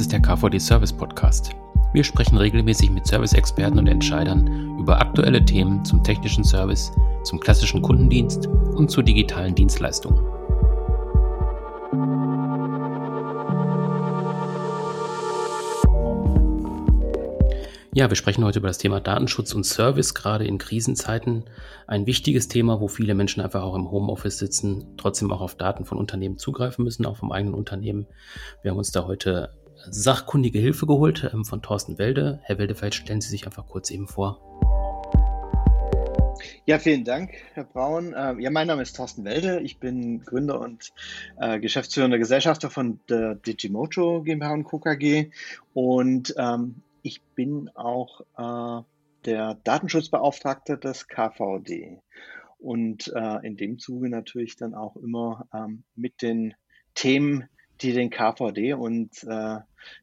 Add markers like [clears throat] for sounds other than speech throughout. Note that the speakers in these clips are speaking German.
Ist der KVD Service Podcast. Wir sprechen regelmäßig mit Service-Experten und Entscheidern über aktuelle Themen zum technischen Service, zum klassischen Kundendienst und zu digitalen Dienstleistungen. Ja, wir sprechen heute über das Thema Datenschutz und Service, gerade in Krisenzeiten. Ein wichtiges Thema, wo viele Menschen einfach auch im Homeoffice sitzen, trotzdem auch auf Daten von Unternehmen zugreifen müssen, auch vom eigenen Unternehmen. Wir haben uns da heute sachkundige Hilfe geholt ähm, von Thorsten Welde. Herr Welde, vielleicht stellen Sie sich einfach kurz eben vor. Ja, vielen Dank, Herr Braun. Ähm, ja, mein Name ist Thorsten Welde. Ich bin Gründer und äh, geschäftsführender Gesellschafter von der Digimoto GmbH und Co. KG. Und ähm, ich bin auch äh, der Datenschutzbeauftragte des KVD und äh, in dem Zuge natürlich dann auch immer ähm, mit den Themen, die den KVD und äh,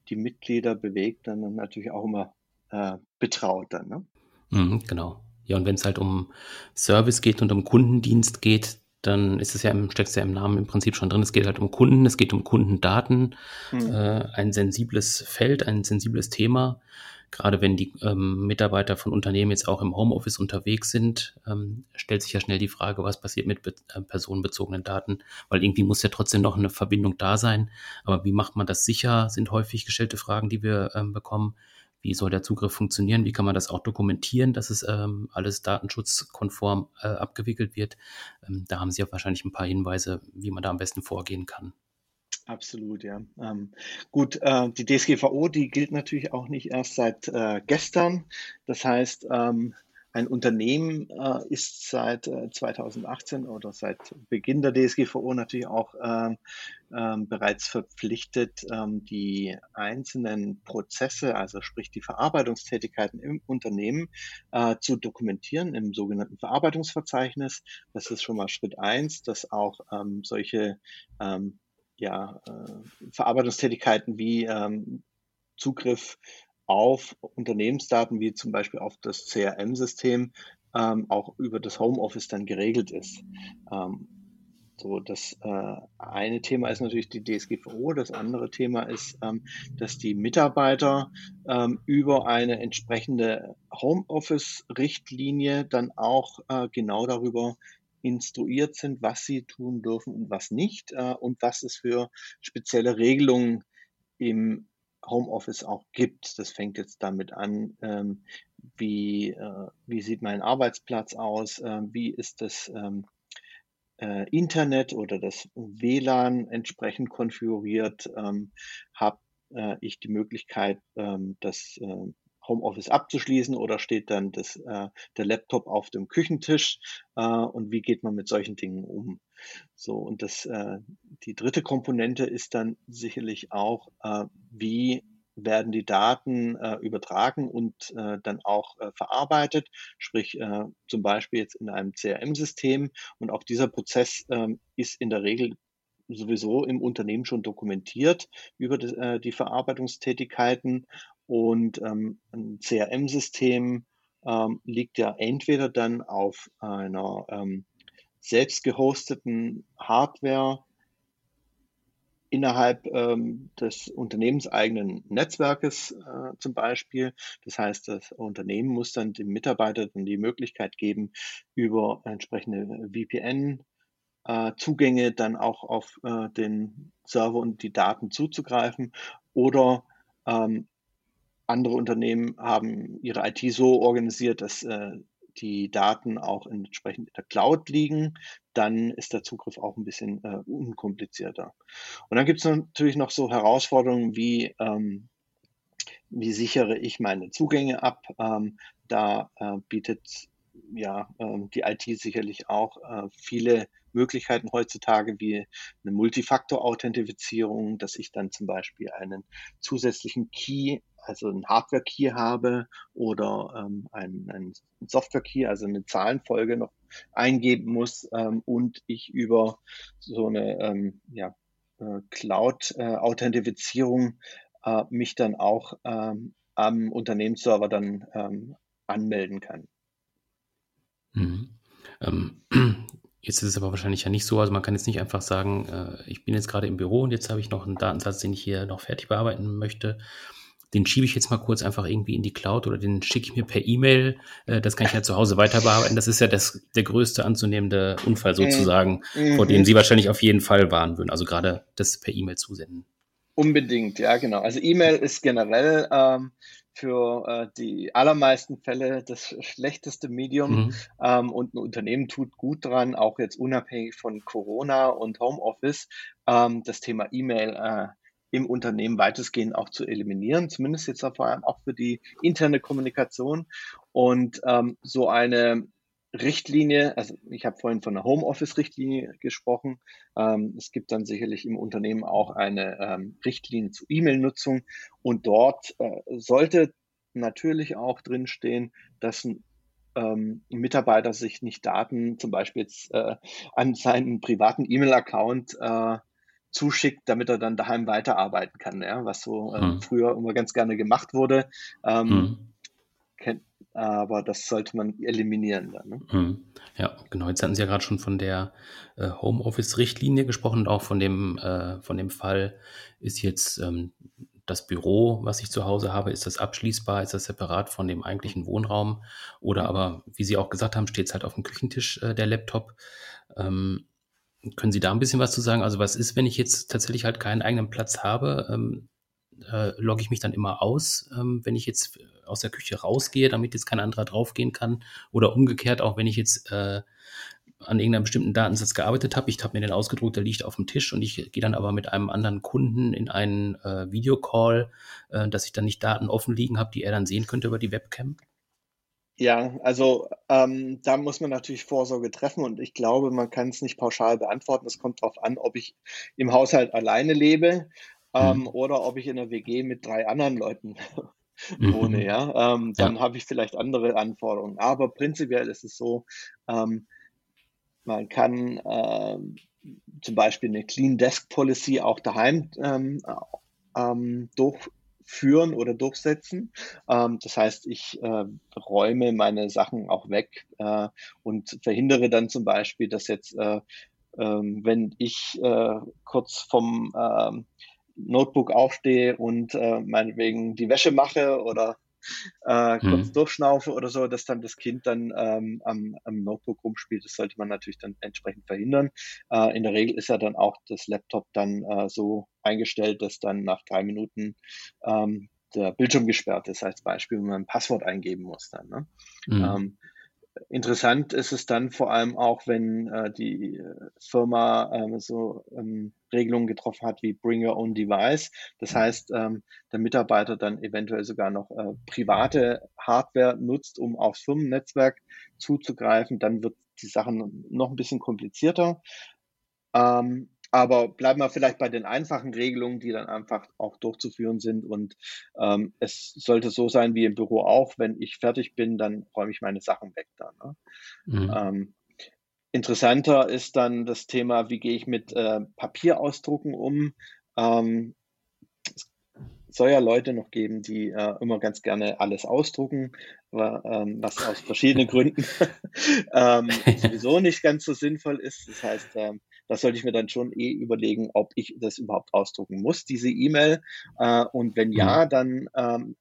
die Mitglieder bewegt, dann natürlich auch immer äh, betraut dann. Ne? Mhm, genau. Ja, und wenn es halt um Service geht und um Kundendienst geht, dann ist es ja im, steckt es ja im Namen im Prinzip schon drin. Es geht halt um Kunden, es geht um Kundendaten, mhm. äh, ein sensibles Feld, ein sensibles Thema. Gerade wenn die ähm, Mitarbeiter von Unternehmen jetzt auch im Homeoffice unterwegs sind, ähm, stellt sich ja schnell die Frage, was passiert mit äh, personenbezogenen Daten, weil irgendwie muss ja trotzdem noch eine Verbindung da sein. Aber wie macht man das sicher, sind häufig gestellte Fragen, die wir ähm, bekommen. Wie soll der Zugriff funktionieren? Wie kann man das auch dokumentieren, dass es ähm, alles datenschutzkonform äh, abgewickelt wird? Ähm, da haben Sie ja wahrscheinlich ein paar Hinweise, wie man da am besten vorgehen kann. Absolut, ja. Ähm, gut, äh, die DSGVO, die gilt natürlich auch nicht erst seit äh, gestern. Das heißt, ähm, ein Unternehmen äh, ist seit äh, 2018 oder seit Beginn der DSGVO natürlich auch ähm, ähm, bereits verpflichtet, ähm, die einzelnen Prozesse, also sprich die Verarbeitungstätigkeiten im Unternehmen äh, zu dokumentieren im sogenannten Verarbeitungsverzeichnis. Das ist schon mal Schritt eins, dass auch solche ja, äh, Verarbeitungstätigkeiten wie ähm, Zugriff auf Unternehmensdaten wie zum Beispiel auf das CRM-System ähm, auch über das Homeoffice dann geregelt ist. Ähm, so, das äh, eine Thema ist natürlich die DSGVO, das andere Thema ist, ähm, dass die Mitarbeiter ähm, über eine entsprechende Homeoffice-Richtlinie dann auch äh, genau darüber instruiert sind, was sie tun dürfen und was nicht äh, und was es für spezielle Regelungen im Homeoffice auch gibt. Das fängt jetzt damit an, ähm, wie, äh, wie sieht mein Arbeitsplatz aus, äh, wie ist das ähm, äh, Internet oder das WLAN entsprechend konfiguriert, ähm, habe äh, ich die Möglichkeit, ähm, das äh, Homeoffice abzuschließen oder steht dann das, äh, der Laptop auf dem Küchentisch äh, und wie geht man mit solchen Dingen um? So, und das, äh, die dritte Komponente ist dann sicherlich auch, äh, wie werden die Daten äh, übertragen und äh, dann auch äh, verarbeitet, sprich äh, zum Beispiel jetzt in einem CRM-System. Und auch dieser Prozess äh, ist in der Regel sowieso im Unternehmen schon dokumentiert über die, äh, die Verarbeitungstätigkeiten und ähm, ein CRM-System ähm, liegt ja entweder dann auf einer ähm, selbst gehosteten Hardware innerhalb ähm, des unternehmenseigenen Netzwerkes äh, zum Beispiel. Das heißt, das Unternehmen muss dann dem Mitarbeiter dann die Möglichkeit geben, über entsprechende VPN äh, dann auch auf äh, den Server und die Daten zuzugreifen oder ähm, andere Unternehmen haben ihre IT so organisiert, dass äh, die Daten auch entsprechend in der Cloud liegen, dann ist der Zugriff auch ein bisschen äh, unkomplizierter. Und dann gibt es natürlich noch so Herausforderungen wie, ähm, wie sichere ich meine Zugänge ab. Ähm, da äh, bietet ja ähm, die IT sicherlich auch äh, viele Möglichkeiten heutzutage wie eine Multifaktor-Authentifizierung, dass ich dann zum Beispiel einen zusätzlichen Key also ein Hardware-Key habe oder ähm, ein, ein Software-Key, also eine Zahlenfolge noch eingeben muss und ich über so eine ähm, ja, äh, Cloud-Authentifizierung äh, mich dann auch ähm, am Unternehmensserver dann anmelden kann. Mhm. Ähm, [clears throat] Jetzt ist es aber wahrscheinlich ja nicht so, also man kann jetzt nicht einfach sagen, äh, ich bin jetzt gerade im Büro und jetzt habe ich noch einen Datensatz, den ich hier noch fertig bearbeiten möchte. Den schiebe ich jetzt mal kurz einfach irgendwie in die Cloud oder den schicke ich mir per E-Mail. Äh, das kann ich ja zu Hause weiter bearbeiten. Das ist ja das, der größte anzunehmende Unfall mhm. sozusagen, mhm. vor dem Sie wahrscheinlich auf jeden Fall warnen würden. Also gerade das per E-Mail zusenden. Unbedingt, ja, genau. Also E-Mail ist generell ähm, für äh, die allermeisten Fälle das schlechteste Medium mhm. ähm, und ein Unternehmen tut gut dran, auch jetzt unabhängig von Corona und Homeoffice, ähm, das Thema E-Mail äh, im Unternehmen weitestgehend auch zu eliminieren, zumindest jetzt vor allem auch für die interne Kommunikation. Und ähm, so eine Richtlinie, also ich habe vorhin von einer Homeoffice-Richtlinie gesprochen. Ähm, es gibt dann sicherlich im Unternehmen auch eine ähm, Richtlinie zur E-Mail-Nutzung und dort äh, sollte natürlich auch drinstehen, dass ein ähm, Mitarbeiter sich nicht Daten zum Beispiel jetzt äh, an seinen privaten E-Mail-Account äh, zuschickt, damit er dann daheim weiterarbeiten kann, ja, was so äh, hm. früher immer ganz gerne gemacht wurde. Ähm, hm. kennt, aber das sollte man eliminieren dann. Ne? Hm. Ja, genau. Jetzt hatten Sie ja gerade schon von der äh, Homeoffice-Richtlinie gesprochen und auch von dem, äh, von dem Fall, ist jetzt ähm, das Büro, was ich zu Hause habe, ist das abschließbar, ist das separat von dem eigentlichen Wohnraum oder aber, wie Sie auch gesagt haben, steht es halt auf dem Küchentisch äh, der Laptop. Ähm, können Sie da ein bisschen was zu sagen? Also was ist, wenn ich jetzt tatsächlich halt keinen eigenen Platz habe? Ähm, äh, logge ich mich dann immer aus, ähm, wenn ich jetzt aus der Küche rausgehe, damit jetzt kein anderer draufgehen kann? Oder umgekehrt, auch wenn ich jetzt äh, an irgendeinem bestimmten Datensatz gearbeitet habe, ich habe mir den ausgedruckt, der liegt auf dem Tisch und ich gehe dann aber mit einem anderen Kunden in einen äh, Videocall, äh, dass ich dann nicht Daten offen liegen habe, die er dann sehen könnte über die Webcam? Ja, also ähm, da muss man natürlich Vorsorge treffen und ich glaube, man kann es nicht pauschal beantworten. Es kommt darauf an, ob ich im Haushalt alleine lebe ähm, mhm. oder ob ich in einer WG mit drei anderen Leuten [laughs] wohne, mhm. ja, ähm, dann ja. habe ich vielleicht andere Anforderungen. Aber prinzipiell ist es so, ähm, man kann ähm, zum Beispiel eine Clean Desk Policy auch daheim ähm, ähm, durchführen oder durchsetzen. Das heißt, ich äh, räume meine Sachen auch weg äh, und verhindere dann zum Beispiel, dass jetzt, äh, wenn ich äh, kurz vom Notebook aufstehe und äh, meinetwegen die Wäsche mache oder äh, kurz hm. durchschnaufe oder so, dass dann das Kind dann ähm, am, am Notebook rumspielt. Das sollte man natürlich dann entsprechend verhindern. Äh, in der Regel ist ja dann auch das Laptop dann äh, so eingestellt, dass dann nach drei Minuten ähm, der Bildschirm gesperrt ist, als Beispiel, wenn man ein Passwort eingeben muss dann. Ne? Mhm. Ähm, Interessant ist es dann vor allem auch, wenn äh, die äh, Firma ähm, so ähm, Regelungen getroffen hat wie Bring Your Own Device. Das heißt, ähm, der Mitarbeiter dann eventuell sogar noch äh, private Hardware nutzt, um aufs Firmennetzwerk zuzugreifen. Dann wird die Sache noch ein bisschen komplizierter. Ähm, aber bleiben wir vielleicht bei den einfachen Regelungen, die dann einfach auch durchzuführen sind. Und ähm, es sollte so sein wie im Büro auch, wenn ich fertig bin, dann räume ich meine Sachen weg dann. Ne? Mhm. Ähm, interessanter ist dann das Thema, wie gehe ich mit äh, Papierausdrucken um. Ähm, es soll ja Leute noch geben, die äh, immer ganz gerne alles ausdrucken, aber, ähm, was aus verschiedenen Gründen [laughs] ähm, [laughs] sowieso nicht ganz so sinnvoll ist. Das heißt, ähm, das sollte ich mir dann schon eh überlegen, ob ich das überhaupt ausdrucken muss, diese E-Mail. Äh, und wenn ja, mhm. dann ähm,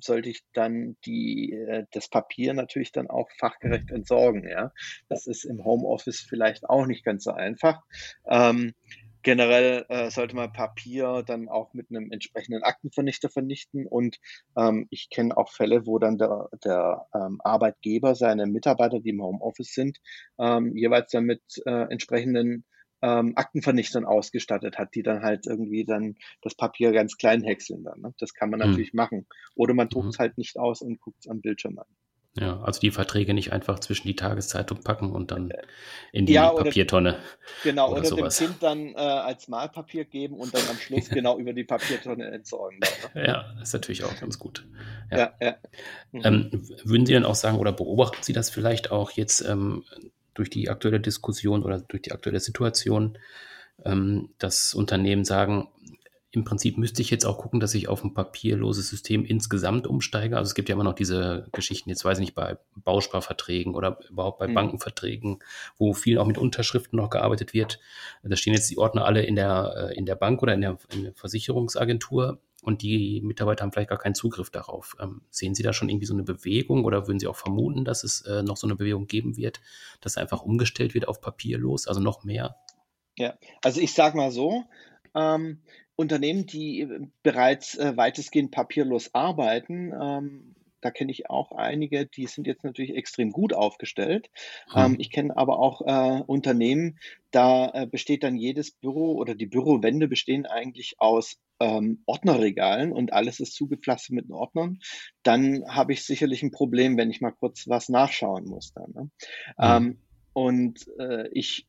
sollte ich dann die, äh, das Papier natürlich dann auch fachgerecht entsorgen. Ja, das ist im Homeoffice vielleicht auch nicht ganz so einfach. Ähm, Generell äh, sollte man Papier dann auch mit einem entsprechenden Aktenvernichter vernichten. Und ähm, ich kenne auch Fälle, wo dann der, der ähm, Arbeitgeber seine Mitarbeiter, die im Homeoffice sind, ähm, jeweils dann mit äh, entsprechenden ähm, Aktenvernichtern ausgestattet hat, die dann halt irgendwie dann das Papier ganz klein häckseln dann. Ne? Das kann man mhm. natürlich machen. Oder man druckt es mhm. halt nicht aus und guckt es am Bildschirm an. Ja, also die Verträge nicht einfach zwischen die Tageszeitung packen und dann in die ja, oder, Papiertonne. Genau, oder, oder sowas. dem Kind dann äh, als Malpapier geben und dann am Schluss [laughs] genau über die Papiertonne entsorgen. Dann, ne? Ja, ist natürlich auch ganz gut. Ja. ja, ja. Mhm. Ähm, würden Sie dann auch sagen, oder beobachten Sie das vielleicht auch jetzt ähm, durch die aktuelle Diskussion oder durch die aktuelle Situation, ähm, dass Unternehmen sagen, im Prinzip müsste ich jetzt auch gucken, dass ich auf ein papierloses System insgesamt umsteige. Also es gibt ja immer noch diese Geschichten, jetzt weiß ich nicht, bei Bausparverträgen oder überhaupt bei mhm. Bankenverträgen, wo viel auch mit Unterschriften noch gearbeitet wird. Da stehen jetzt die Ordner alle in der, äh, in der Bank oder in der, in der Versicherungsagentur und die Mitarbeiter haben vielleicht gar keinen Zugriff darauf. Ähm, sehen Sie da schon irgendwie so eine Bewegung oder würden Sie auch vermuten, dass es äh, noch so eine Bewegung geben wird, dass einfach umgestellt wird auf papierlos, also noch mehr? Ja, also ich sage mal so, ähm, Unternehmen, die äh, bereits äh, weitestgehend papierlos arbeiten, ähm, da kenne ich auch einige, die sind jetzt natürlich extrem gut aufgestellt. Hm. Ähm, ich kenne aber auch äh, Unternehmen, da äh, besteht dann jedes Büro oder die Bürowände bestehen eigentlich aus ähm, Ordnerregalen und alles ist zugepflastert mit Ordnern. Dann habe ich sicherlich ein Problem, wenn ich mal kurz was nachschauen muss. Dann, ne? Hm. und äh, ich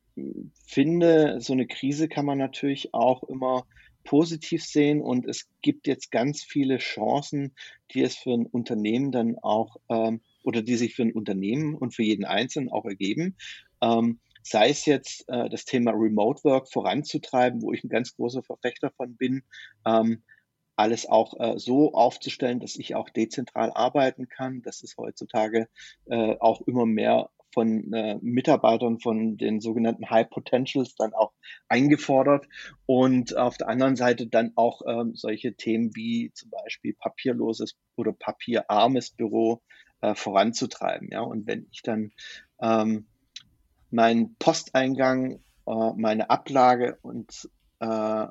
finde, so eine Krise kann man natürlich auch immer positiv sehen und es gibt jetzt ganz viele Chancen, die es für ein Unternehmen dann auch ähm, oder die sich für ein Unternehmen und für jeden Einzelnen auch ergeben. Ähm, sei es jetzt äh, das Thema Remote Work voranzutreiben, wo ich ein ganz großer Verfechter von bin, ähm, alles auch äh, so aufzustellen, dass ich auch dezentral arbeiten kann. Das ist heutzutage äh, auch immer mehr von äh, Mitarbeitern von den sogenannten High Potentials dann auch eingefordert und auf der anderen Seite dann auch ähm, solche Themen wie zum Beispiel papierloses oder papierarmes Büro äh, voranzutreiben. Ja, und wenn ich dann ähm, meinen Posteingang, äh, meine Ablage und äh,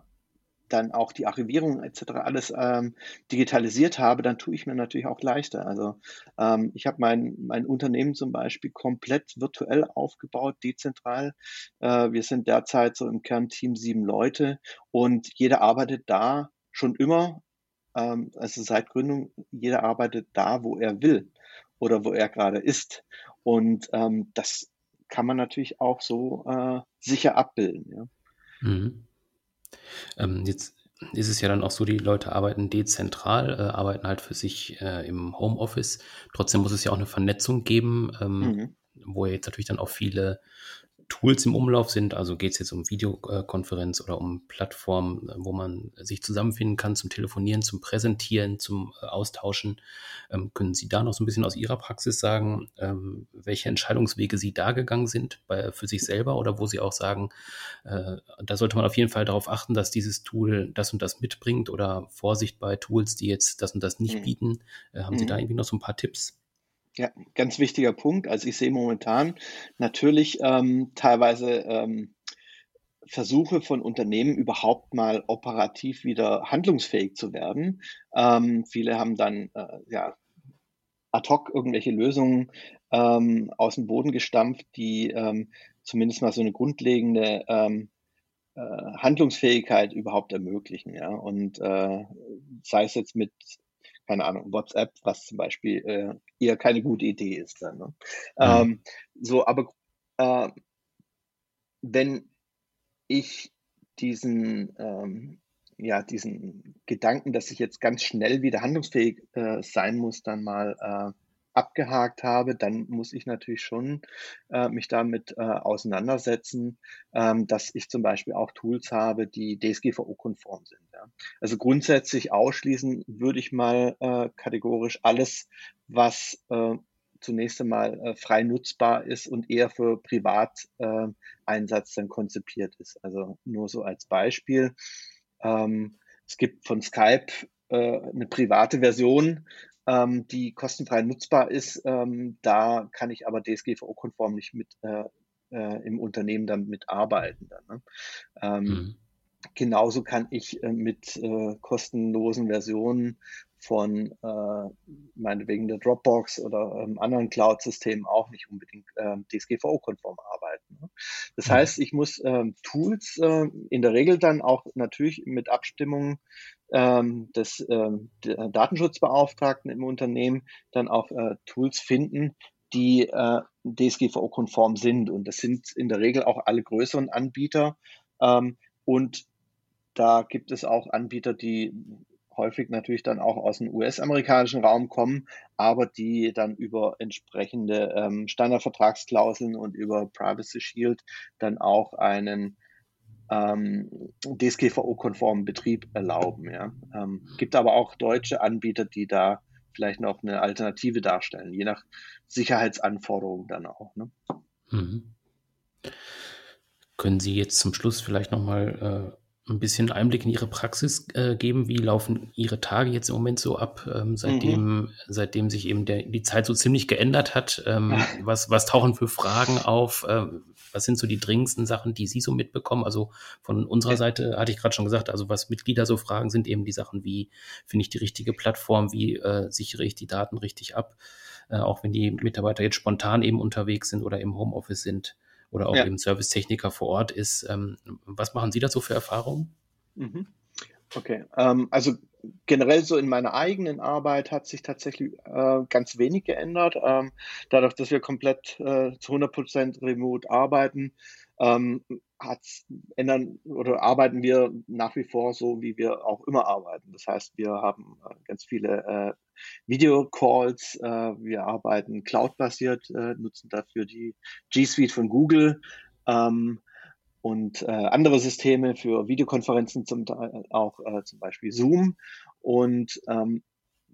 dann auch die Archivierung etc. alles ähm, digitalisiert habe, dann tue ich mir natürlich auch leichter. Also ähm, ich habe mein, mein Unternehmen zum Beispiel komplett virtuell aufgebaut, dezentral. Äh, wir sind derzeit so im Kernteam sieben Leute und jeder arbeitet da schon immer, ähm, also seit Gründung, jeder arbeitet da, wo er will oder wo er gerade ist. Und ähm, das kann man natürlich auch so äh, sicher abbilden. Ja. Mhm. Ähm, jetzt ist es ja dann auch so, die Leute arbeiten dezentral, äh, arbeiten halt für sich äh, im Homeoffice. Trotzdem muss es ja auch eine Vernetzung geben, ähm, mhm. wo jetzt natürlich dann auch viele Tools im Umlauf sind. Also geht es jetzt um Videokonferenz oder um Plattformen, wo man sich zusammenfinden kann zum Telefonieren, zum Präsentieren, zum äh, Austauschen. Ähm, können Sie da noch so ein bisschen aus Ihrer Praxis sagen, ähm, welche Entscheidungswege Sie da gegangen sind bei, für sich selber oder wo Sie auch sagen, äh, da sollte man auf jeden Fall darauf achten, dass dieses Tool das und das mitbringt oder Vorsicht bei Tools, die jetzt das und das nicht mhm. bieten. Äh, haben mhm. Sie da irgendwie noch so ein paar Tipps? Ja, ganz wichtiger Punkt. Also ich sehe momentan natürlich ähm, teilweise ähm, Versuche von Unternehmen überhaupt mal operativ wieder handlungsfähig zu werden. Ähm, viele haben dann äh, ja ad hoc irgendwelche Lösungen ähm, aus dem Boden gestampft, die ähm, zumindest mal so eine grundlegende ähm, äh, Handlungsfähigkeit überhaupt ermöglichen. Ja? Und äh, sei es jetzt mit keine Ahnung, WhatsApp, was zum Beispiel äh, eher keine gute Idee ist dann. Ne? Mhm. Ähm, so, aber äh, wenn ich diesen, ähm, ja, diesen Gedanken, dass ich jetzt ganz schnell wieder handlungsfähig äh, sein muss, dann mal äh, abgehakt habe, dann muss ich natürlich schon äh, mich damit äh, auseinandersetzen, ähm, dass ich zum Beispiel auch Tools habe, die DSGVO-konform sind. Ja. Also grundsätzlich ausschließen würde ich mal äh, kategorisch alles, was äh, zunächst einmal äh, frei nutzbar ist und eher für Privateinsatz dann konzipiert ist. Also nur so als Beispiel. Ähm, es gibt von Skype äh, eine private Version, ähm, die kostenfrei nutzbar ist. Ähm, da kann ich aber DSGVO-konform nicht mit äh, äh, im Unternehmen dann mitarbeiten. Dann, ne? ähm, mhm. Genauso kann ich äh, mit äh, kostenlosen Versionen von äh, meinetwegen der Dropbox oder ähm, anderen Cloud-Systemen auch nicht unbedingt äh, DSGVO-konform arbeiten. Ne? Das mhm. heißt, ich muss ähm, Tools äh, in der Regel dann auch natürlich mit Abstimmung ähm, des ähm, Datenschutzbeauftragten im Unternehmen dann auch äh, Tools finden, die äh, DSGVO-konform sind. Und das sind in der Regel auch alle größeren Anbieter. Ähm, und da gibt es auch Anbieter, die häufig natürlich dann auch aus dem US-amerikanischen Raum kommen, aber die dann über entsprechende ähm, Standardvertragsklauseln und über Privacy Shield dann auch einen ähm, DSGVO-konformen Betrieb erlauben. Ja. Ähm, gibt aber auch deutsche Anbieter, die da vielleicht noch eine Alternative darstellen, je nach Sicherheitsanforderungen dann auch. Ne? Mhm. Können Sie jetzt zum Schluss vielleicht nochmal äh, ein bisschen Einblick in Ihre Praxis äh, geben. Wie laufen Ihre Tage jetzt im Moment so ab, ähm, seitdem, mhm. seitdem sich eben der, die Zeit so ziemlich geändert hat? Ähm, [laughs] was, was tauchen für Fragen auf? Äh, was sind so die dringendsten Sachen, die Sie so mitbekommen? Also von unserer. Seite hatte ich gerade schon gesagt, also was Mitglieder so fragen, sind eben die Sachen wie, finde ich die richtige Plattform, wie äh, sichere ich die Daten richtig ab? Äh, auch wenn die Mitarbeiter jetzt spontan eben unterwegs sind oder im Homeoffice sind oder auch ja. eben Servicetechniker vor Ort ist. Ähm, was machen Sie dazu für Erfahrungen? Mhm. Okay, ähm, also generell so in meiner eigenen Arbeit hat sich tatsächlich äh, ganz wenig geändert. Ähm, dadurch, dass wir komplett äh, zu 100% remote arbeiten, ähm, ändern oder arbeiten wir nach wie vor so, wie wir auch immer arbeiten. Das heißt, wir haben äh, ganz viele äh, Videocalls, äh, wir arbeiten cloud-basiert, äh, nutzen dafür die G Suite von Google ähm, und äh, andere Systeme für Videokonferenzen, zum Teil auch äh, zum Beispiel Zoom. Und ähm,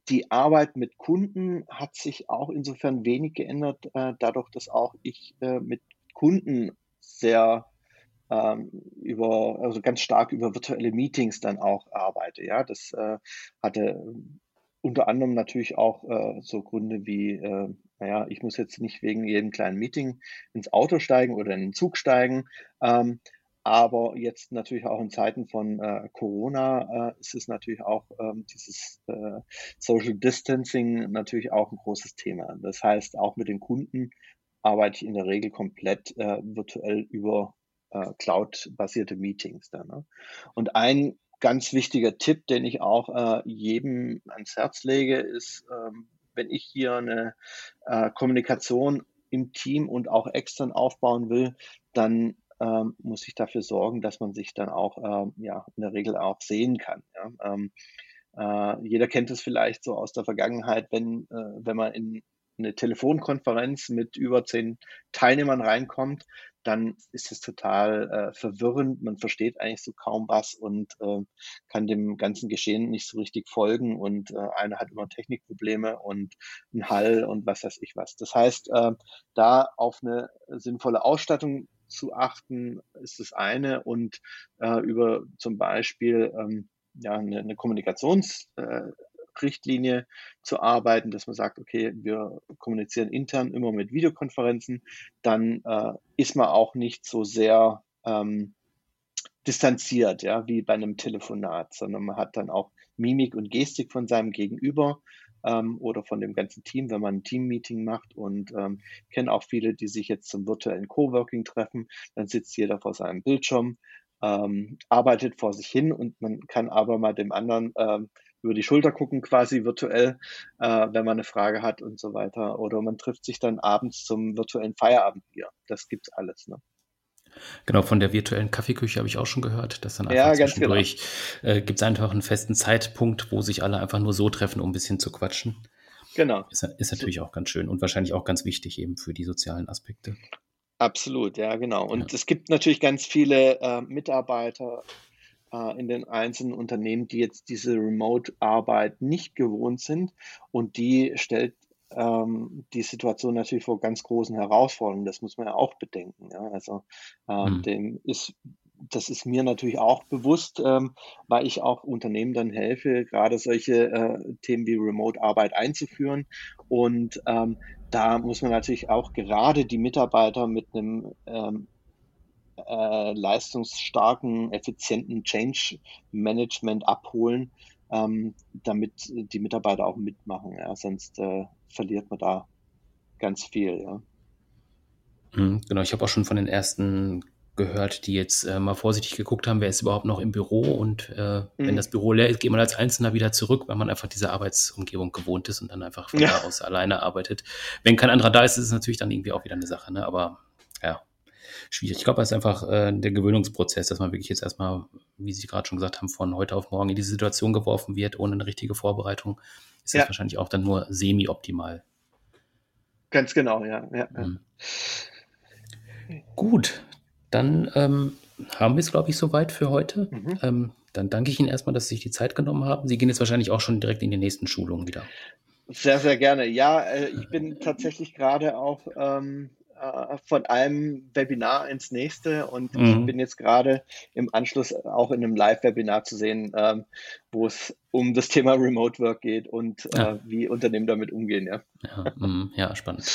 die Arbeit mit Kunden hat sich auch insofern wenig geändert, äh, dadurch, dass auch ich äh, mit Kunden sehr über, also ganz stark über virtuelle Meetings dann auch arbeite. Ja, das äh, hatte unter anderem natürlich auch äh, so Gründe wie, äh, naja, ich muss jetzt nicht wegen jedem kleinen Meeting ins Auto steigen oder in den Zug steigen. Ähm, aber jetzt natürlich auch in Zeiten von äh, Corona äh, ist es natürlich auch ähm, dieses äh, Social Distancing natürlich auch ein großes Thema. Das heißt, auch mit den Kunden arbeite ich in der Regel komplett äh, virtuell über äh, Cloud-basierte Meetings. Dann, ne? Und ein ganz wichtiger Tipp, den ich auch äh, jedem ans Herz lege, ist, ähm, wenn ich hier eine äh, Kommunikation im Team und auch extern aufbauen will, dann ähm, muss ich dafür sorgen, dass man sich dann auch ähm, ja, in der Regel auch sehen kann. Ja? Ähm, äh, jeder kennt es vielleicht so aus der Vergangenheit, wenn, äh, wenn man in eine Telefonkonferenz mit über zehn Teilnehmern reinkommt, dann ist es total äh, verwirrend. Man versteht eigentlich so kaum was und äh, kann dem ganzen Geschehen nicht so richtig folgen. Und äh, einer hat immer Technikprobleme und einen Hall und was weiß ich was. Das heißt, äh, da auf eine sinnvolle Ausstattung zu achten, ist das eine. Und äh, über zum Beispiel ähm, ja, eine, eine Kommunikations- äh, Richtlinie zu arbeiten, dass man sagt, okay, wir kommunizieren intern immer mit Videokonferenzen, dann äh, ist man auch nicht so sehr ähm, distanziert, ja, wie bei einem Telefonat, sondern man hat dann auch Mimik und Gestik von seinem Gegenüber ähm, oder von dem ganzen Team, wenn man ein Team-Meeting macht. Und ähm, kenne auch viele, die sich jetzt zum virtuellen Coworking treffen, dann sitzt jeder vor seinem Bildschirm, ähm, arbeitet vor sich hin und man kann aber mal dem anderen ähm, über die Schulter gucken, quasi virtuell, äh, wenn man eine Frage hat und so weiter. Oder man trifft sich dann abends zum virtuellen Feierabendbier. Das gibt's alles. Ne? Genau, von der virtuellen Kaffeeküche habe ich auch schon gehört, dass dann einfach ja, zwischendurch genau. äh, gibt es einfach einen festen Zeitpunkt, wo sich alle einfach nur so treffen, um ein bisschen zu quatschen. Genau. Ist, ist natürlich auch ganz schön und wahrscheinlich auch ganz wichtig eben für die sozialen Aspekte. Absolut, ja, genau. Und ja. es gibt natürlich ganz viele äh, Mitarbeiter, in den einzelnen Unternehmen, die jetzt diese Remote-Arbeit nicht gewohnt sind. Und die stellt ähm, die Situation natürlich vor ganz großen Herausforderungen. Das muss man ja auch bedenken. Ja? Also äh, mhm. dem ist das ist mir natürlich auch bewusst, ähm, weil ich auch Unternehmen dann helfe, gerade solche äh, Themen wie Remote-Arbeit einzuführen. Und ähm, da muss man natürlich auch gerade die Mitarbeiter mit einem ähm, äh, leistungsstarken, effizienten Change Management abholen, ähm, damit die Mitarbeiter auch mitmachen. Ja? Sonst äh, verliert man da ganz viel. Ja? Mhm, genau, ich habe auch schon von den ersten gehört, die jetzt äh, mal vorsichtig geguckt haben, wer ist überhaupt noch im Büro und äh, mhm. wenn das Büro leer ist, geht man als Einzelner wieder zurück, weil man einfach diese Arbeitsumgebung gewohnt ist und dann einfach von ja. da aus alleine arbeitet. Wenn kein anderer da ist, ist es natürlich dann irgendwie auch wieder eine Sache, ne? aber schwierig. Ich glaube, es ist einfach äh, der Gewöhnungsprozess, dass man wirklich jetzt erstmal, wie Sie gerade schon gesagt haben, von heute auf morgen in diese Situation geworfen wird, ohne eine richtige Vorbereitung. Ist ja. das wahrscheinlich auch dann nur semi-optimal. Ganz genau, ja. ja, mhm. Gut, dann ähm, haben wir es, glaube ich, soweit für heute. Mhm. Ähm, dann danke ich Ihnen erstmal, dass Sie sich die Zeit genommen haben. Sie gehen jetzt wahrscheinlich auch schon direkt in die nächsten Schulungen wieder. Sehr, sehr gerne. Ja, äh, ich bin tatsächlich gerade auch ähm, äh, von einem Webinar ins nächste und mhm. ich bin jetzt gerade im Anschluss auch in einem Live-Webinar zu sehen, ähm, wo es um das Thema Remote Work geht und äh, ja. äh, wie Unternehmen damit umgehen. Ja. Ja, mh, ja, spannend.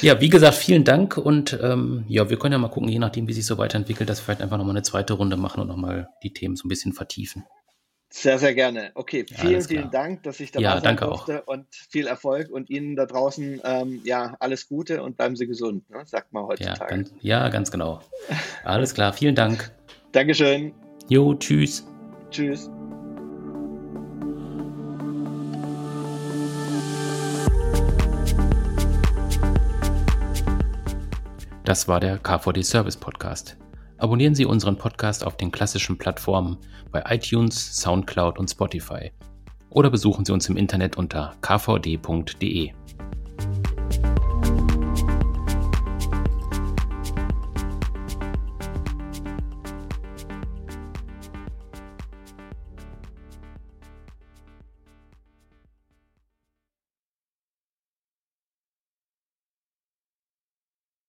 Ja, wie gesagt, vielen Dank und ähm, ja, wir können ja mal gucken, je nachdem, wie sich so weiterentwickelt, dass wir vielleicht einfach nochmal eine zweite Runde machen und nochmal die Themen so ein bisschen vertiefen. Sehr, sehr gerne. Okay, vielen, vielen Dank, dass ich dabei ja, sein durfte auch. und viel Erfolg und Ihnen da draußen ähm, ja alles Gute und bleiben Sie gesund, ne? sagt man heutzutage. Ja ganz, ja, ganz genau. Alles klar, vielen Dank. [laughs] Dankeschön. Jo, tschüss. Tschüss. Das war der KVD Service Podcast. Abonnieren Sie unseren Podcast auf den klassischen Plattformen bei iTunes, SoundCloud und Spotify. Oder besuchen Sie uns im Internet unter kvd.de.